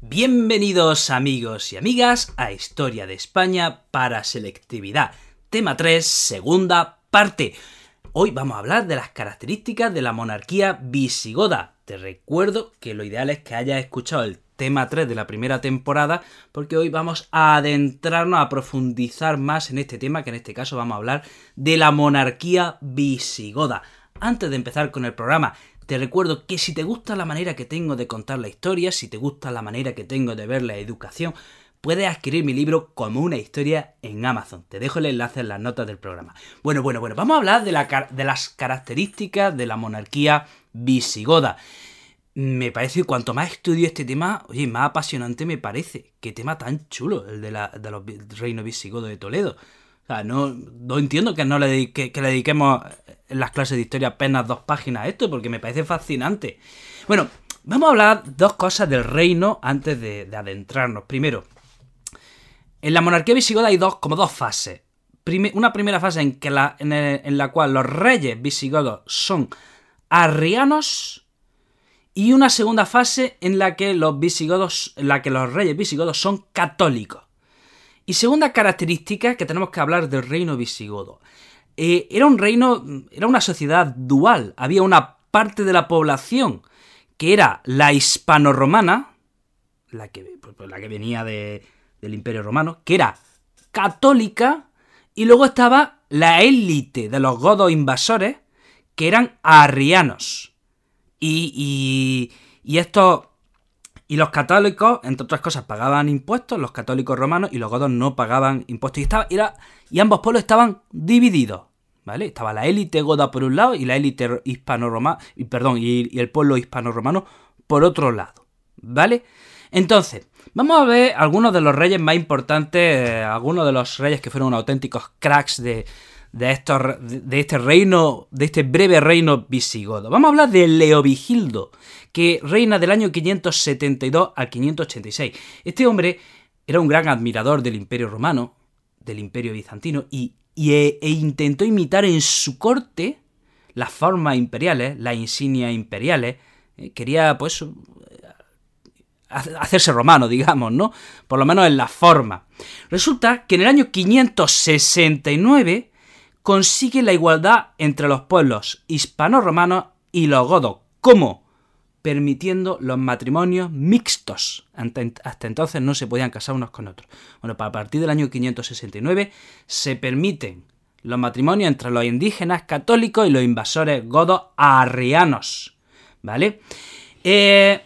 Bienvenidos amigos y amigas a Historia de España para Selectividad. Tema 3, segunda parte. Hoy vamos a hablar de las características de la monarquía visigoda. Te recuerdo que lo ideal es que hayas escuchado el tema 3 de la primera temporada, porque hoy vamos a adentrarnos a profundizar más en este tema, que en este caso vamos a hablar de la monarquía visigoda. Antes de empezar con el programa, te recuerdo que si te gusta la manera que tengo de contar la historia, si te gusta la manera que tengo de ver la educación, puedes adquirir mi libro como una historia en Amazon. Te dejo el enlace en las notas del programa. Bueno, bueno, bueno, vamos a hablar de, las características de la monarquía visigoda me parece cuanto más estudio este tema, oye, más apasionante me parece. Qué tema tan chulo el de, la, de los reinos visigodos de Toledo. Sea, no, entiendo que, no le, que, le dediquemos en las clases de historia apenas dos páginas a esto, porque me parece fascinante. Bueno, vamos a hablar dos cosas del reino antes de, adentrarnos. Primero, en la monarquía visigoda hay dos, como dos fases. una primera fase en, que la, en, en la cual los reyes visigodos son arrianos y una segunda fase en la que los visigodos, en la que los reyes visigodos son católicos. Y segunda característica que tenemos que hablar del reino visigodo. Eh, era un reino, era una sociedad dual. Había una parte de la población que era la hispano-romana, la que, pues, pues, la que venía del Imperio Romano, que era católica, y luego estaba la élite de los godos invasores, que eran arrianos. Y, y, esto y los católicos, entre otras cosas, pagaban impuestos, los católicos romanos, y los godos no pagaban impuestos. Y, y ambos pueblos estaban divididos. ¿Vale? Estaba la élite goda por un lado y la élite hispano-romana, y, perdón, y, el pueblo hispano-romano por otro lado. ¿Vale? Entonces, vamos a ver algunos de los reyes más importantes, eh, algunos de los reyes que fueron auténticos cracks de, de, estos, de este reino, de este breve reino visigodo. Vamos a hablar de Leovigildo, que reina del año 572 al 586. Este hombre era un gran admirador del Imperio Romano, del Imperio Bizantino, y, e, e, intentó imitar en su corte las formas imperiales, las insignias imperiales. Eh, quería, pues, hacerse romano, digamos, ¿no? Por lo menos en la forma. Resulta que en el año 569 consigue la igualdad entre los pueblos hispano-romanos y los godos. ¿Cómo? Permitiendo los matrimonios mixtos. Hasta entonces no se podían casar unos con otros. Bueno, a partir del año 569 se permiten los matrimonios entre los indígenas católicos y los invasores godos arrianos. ¿Vale? Eh,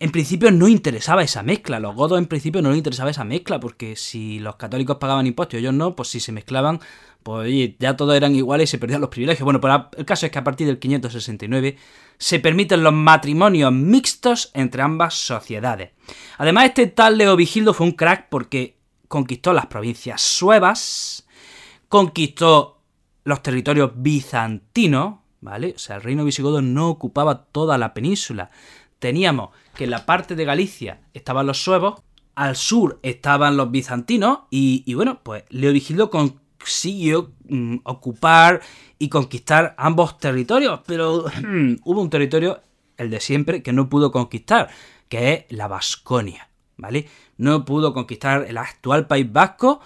en principio no interesaba esa mezcla. Los godos en principio no les interesaba esa mezcla, porque si los católicos pagaban impuestos y ellos no, pues si se mezclaban, pues ya todos eran iguales y se perdían los privilegios. Bueno, pero el caso es que a partir del 569 se permiten los matrimonios mixtos entre ambas sociedades. Además, este tal Leovigildo fue un crack porque conquistó las provincias suevas, conquistó los territorios bizantinos, ¿vale? O sea, el reino visigodo no ocupaba toda la península. Teníamos que en la parte de Galicia estaban los suevos, al sur estaban los bizantinos y, y bueno, pues Leovigildo con consiguió mm, ocupar y conquistar ambos territorios, pero hubo un territorio, el de siempre, que no pudo conquistar, que es la Vasconia, ¿vale? No pudo conquistar el actual País Vasco,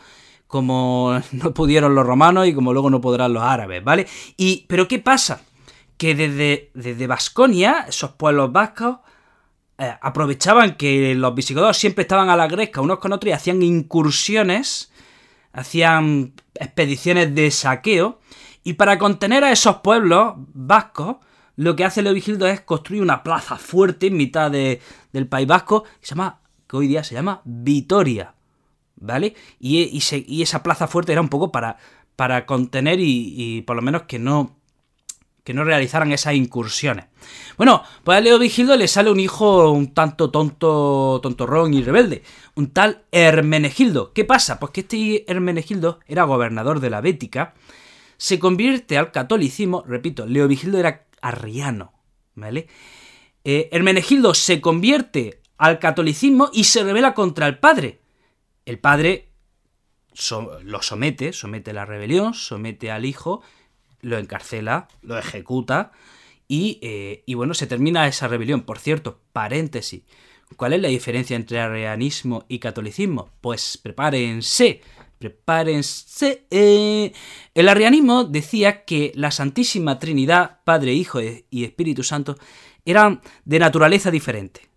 como no pudieron los romanos y como luego no podrán los árabes, ¿vale? Y, pero ¿qué pasa? Que desde, desde Vasconia, esos pueblos vascos, eh, aprovechaban que los visigodos siempre estaban a la gresca unos con otros y hacían incursiones hacían expediciones de saqueo, y para contener a esos pueblos vascos, lo que hace Leovigildo es construir una plaza fuerte en mitad del País Vasco, que, se llama, que hoy día se llama Vitoria, ¿vale? Y, esa plaza fuerte era un poco para, para contener y por lo menos que no que no realizaran esas incursiones. Bueno, pues a Leo Vigildo le sale un hijo un tanto tonto, tontorrón y rebelde, un tal Hermenegildo. ¿Qué pasa? Pues que este Hermenegildo era gobernador de la Bética, se convierte al catolicismo, repito, Leo Vigildo era arriano, ¿vale? Eh, Hermenegildo se convierte al catolicismo y se revela contra el padre. El padre lo somete, somete la rebelión, somete al hijo lo encarcela, lo ejecuta y, eh, y, bueno, se termina esa rebelión. Por cierto, paréntesis, ¿Cuál es la diferencia entre arrianismo y catolicismo? Pues prepárense, prepárense. Eh, el arrianismo decía que la Santísima Trinidad, Padre, Hijo y Espíritu Santo, eran de naturaleza diferente.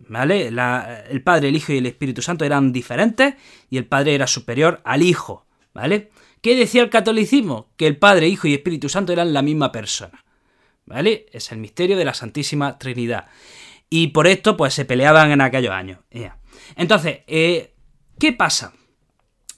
¿Vale? el Padre, el Hijo y el Espíritu Santo eran diferentes y el Padre era superior al Hijo. ¿Vale? ¿Qué decía el catolicismo? Que el Padre, Hijo y Espíritu Santo eran la misma persona. ¿Vale? Es el misterio de la Santísima Trinidad. Y por esto, pues se peleaban en aquellos años. Entonces, eh, ¿qué pasa?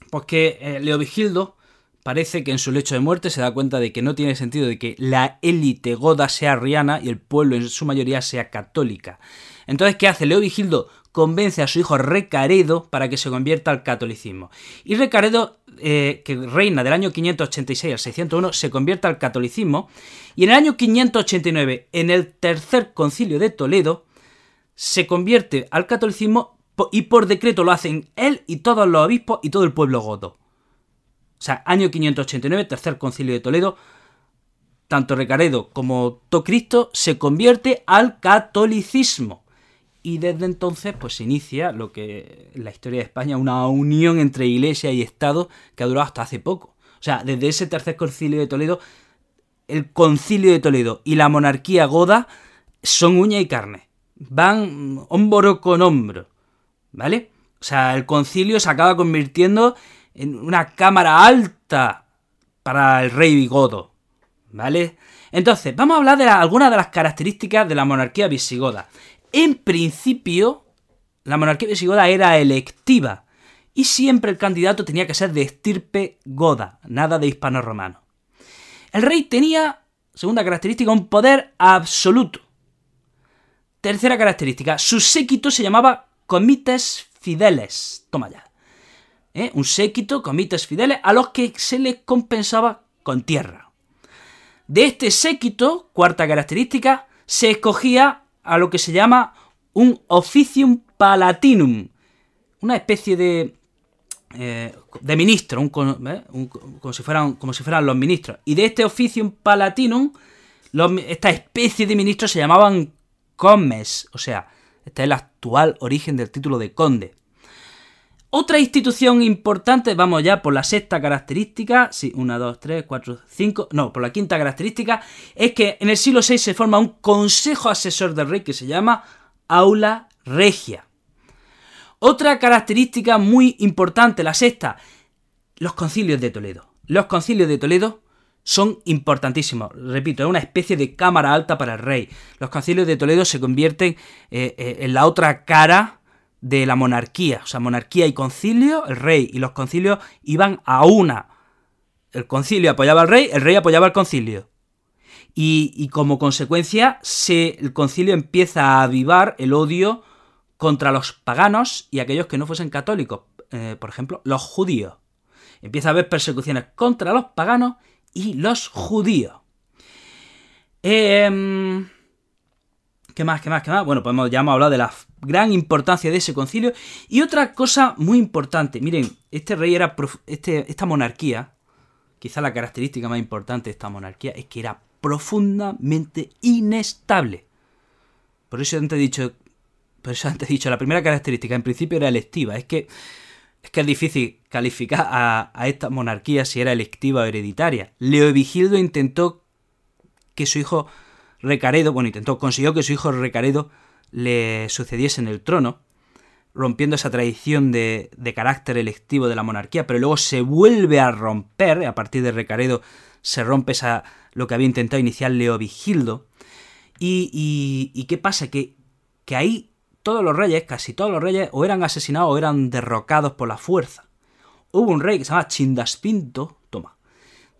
Pues que eh, Leo Vigildo parece que en su lecho de muerte se da cuenta de que no tiene sentido de que la élite goda sea riana y el pueblo en su mayoría sea católica. Entonces, ¿qué hace? Leo Vigildo convence a su hijo Recaredo para que se convierta al catolicismo. Y Recaredo, eh, que reina del año 586 al 601, se convierte al catolicismo. Y en el año 589, en el tercer concilio de Toledo, se convierte al catolicismo y por decreto lo hacen él y todos los obispos y todo el pueblo godo. O sea, año 589, tercer concilio de Toledo, tanto Recaredo como Tocristo se convierte al catolicismo. Y desde entonces, pues se inicia lo que en la historia de España, una unión entre iglesia y Estado que ha durado hasta hace poco. O sea, desde ese tercer concilio de Toledo, el concilio de Toledo y la monarquía goda son uña y carne. Van hombro con hombro. ¿Vale? O sea, el concilio se acaba convirtiendo en una cámara alta para el rey bigodo. ¿Vale? Entonces, vamos a hablar de algunas de las características de la monarquía visigoda. En principio, la monarquía visigoda era electiva y siempre el candidato tenía que ser de estirpe goda, nada de hispano-romano. El rey tenía, segunda característica, un poder absoluto. Tercera característica, su séquito se llamaba comites fideles. Toma ya. ¿Eh? Un séquito, comites fideles, a los que se les compensaba con tierra. De este séquito, cuarta característica, se escogía a lo que se llama un officium palatinum, una especie de, eh, de ministro, ¿eh? como, si fueran, como si fueran los ministros. Y de este officium palatinum, esta especie de ministros se llamaban comes, o sea, este es el actual origen del título de conde. Otra institución importante, vamos ya por la sexta característica, sí, una, dos, tres, cuatro, cinco, no, por la quinta característica, es que en el siglo VI se forma un consejo asesor del rey que se llama Aula Regia. Otra característica muy importante, la sexta, los concilios de Toledo. Los concilios de Toledo son importantísimos. Repito, es una especie de cámara alta para el rey. Los concilios de Toledo se convierten eh, eh, en la otra cara de la monarquía. O sea, monarquía y concilio, el rey y los concilios iban a una. El concilio apoyaba al rey, el rey apoyaba al concilio. Y, como consecuencia, se, el concilio empieza a avivar el odio contra los paganos y aquellos que no fuesen católicos. Eh, por ejemplo, los judíos. Empieza a haber persecuciones contra los paganos y los judíos. Eh, ¿Qué más? ¿Qué más? ¿Qué más? Bueno, pues ya hemos hablado de la gran importancia de ese concilio. Y otra cosa muy importante, miren, este rey era, este, esta monarquía, quizá la característica más importante de esta monarquía es que era profundamente inestable. Por eso antes he dicho, por eso antes he dicho, la primera característica en principio era electiva. Es que es que es difícil calificar a, a esta monarquía si era electiva o hereditaria. Leovigildo intentó que su hijo Recaredo, bueno, intentó, consiguió que su hijo Recaredo le sucediese en el trono, rompiendo esa tradición de, carácter electivo de la monarquía, pero luego se vuelve a romper, a partir de Recaredo se rompe esa, lo que había intentado iniciar Leovigildo. Y, y, qué pasa? Que, que ahí todos los reyes, casi todos los reyes, o eran asesinados o eran derrocados por la fuerza. Hubo un rey que se llama Chindaspinto,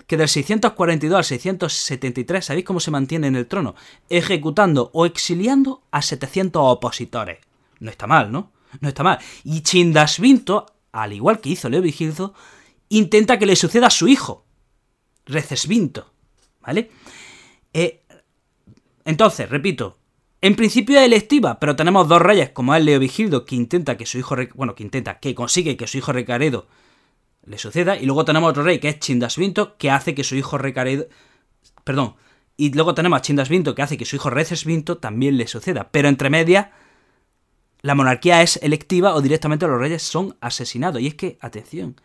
que del 642 al 673, ¿sabéis cómo se mantiene en el trono? Ejecutando o exiliando a 700 opositores. No está mal, ¿no? No está mal. Y Chindasvinto, al igual que hizo Leo Vigildo, intenta que le suceda a su hijo, Recesvinto. ¿Vale? Eh, entonces, repito, en principio es electiva, pero tenemos dos reyes, como es Leo Vigildo, que intenta que su hijo, bueno, que intenta, que consigue que su hijo Recaredo le suceda. Y luego tenemos otro rey que es Chindasvinto, que hace que su hijo Recaredo. Perdón. Y luego tenemos a Chindasvinto, que hace que su hijo Recesvinto también le suceda. Pero entre medias la monarquía es electiva o directamente los reyes son asesinados. Y es que, atención,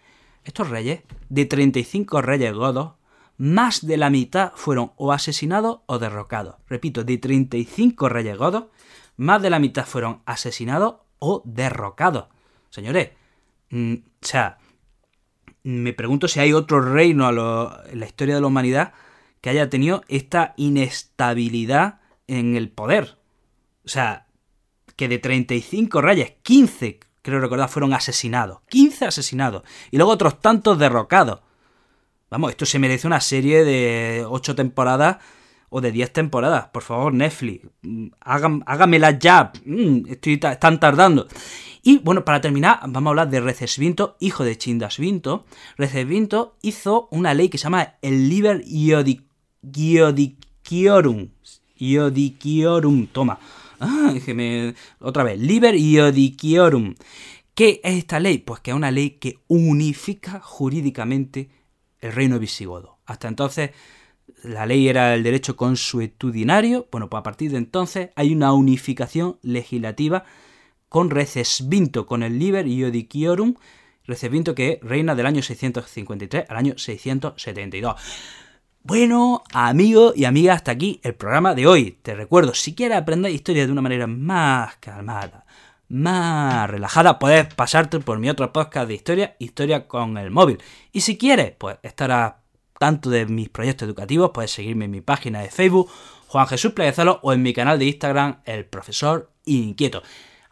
estos reyes, de 35 reyes godos, más de la mitad fueron o asesinados o derrocados. Repito, de 35 reyes godos, más de la mitad fueron asesinados o derrocados. Señores, mm, o sea, me pregunto si hay otro reino en la historia de la humanidad que haya tenido esta inestabilidad en el poder. O sea, que de 35 reyes, 15, creo recordar, fueron asesinados. 15 asesinados. Y luego otros tantos derrocados. Vamos, esto se merece una serie de 8 temporadas o de 10 temporadas. Por favor, Netflix, mm, hágamela ya. Mm, estoy están tardando. Y bueno, para terminar, vamos a hablar de Recesvinto, hijo de Chindasvinto. Recesvinto hizo una ley que se llama el Liber Iodiciorum. Iodiciorum, toma. Ah, otra vez, Liber Iodiciorum. ¿Qué es esta ley? Pues que es una ley que unifica jurídicamente el reino visigodo. Hasta entonces la ley era el derecho consuetudinario. Bueno, pues a partir de entonces hay una unificación legislativa con Recesvinto, con el Liber Iodiciorum, Recesvinto que reina del año 653 al año 672. Bueno, amigos y amigas, hasta aquí el programa de hoy. Te recuerdo, si quieres aprender historia de una manera más calmada, más relajada, puedes pasarte por mi otro podcast de historia, Historia con el móvil. Y si quieres, pues estar tanto de mis proyectos educativos, puedes seguirme en mi página de Facebook, Juan Jesús Playazalo, o en mi canal de Instagram, El Profesor Inquieto.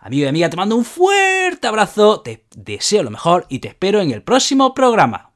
Amigo y amiga, te mando un fuerte abrazo, te deseo lo mejor y te espero en el próximo programa.